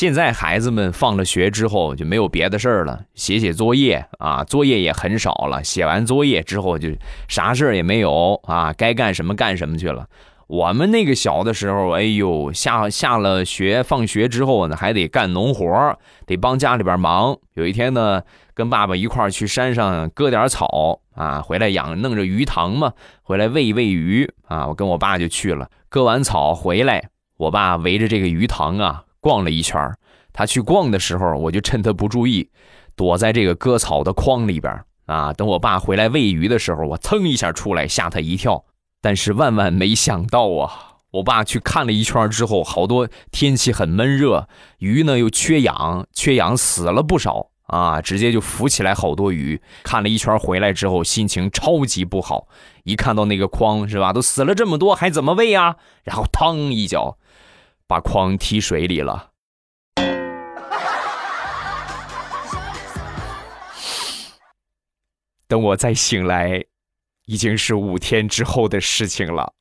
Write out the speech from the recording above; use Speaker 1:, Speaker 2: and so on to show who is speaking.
Speaker 1: 现在孩子们放了学之后就没有别的事儿了，写写作业啊，作业也很少了。写完作业之后就啥事儿也没有啊，该干什么干什么去了。我们那个小的时候，哎呦，下下了学放学之后呢，还得干农活得帮家里边忙。有一天呢，跟爸爸一块儿去山上割点草啊，回来养弄着鱼塘嘛，回来喂喂鱼啊。我跟我爸就去了，割完草回来，我爸围着这个鱼塘啊。逛了一圈他去逛的时候，我就趁他不注意，躲在这个割草的筐里边啊。等我爸回来喂鱼的时候，我蹭一下出来，吓他一跳。但是万万没想到啊，我爸去看了一圈之后，好多天气很闷热，鱼呢又缺氧，缺氧死了不少啊，直接就浮起来好多鱼。看了一圈回来之后，心情超级不好。一看到那个筐是吧，都死了这么多，还怎么喂啊？然后嘡一脚。把筐踢水里了。等我再醒来，已经是五天之后的事情了。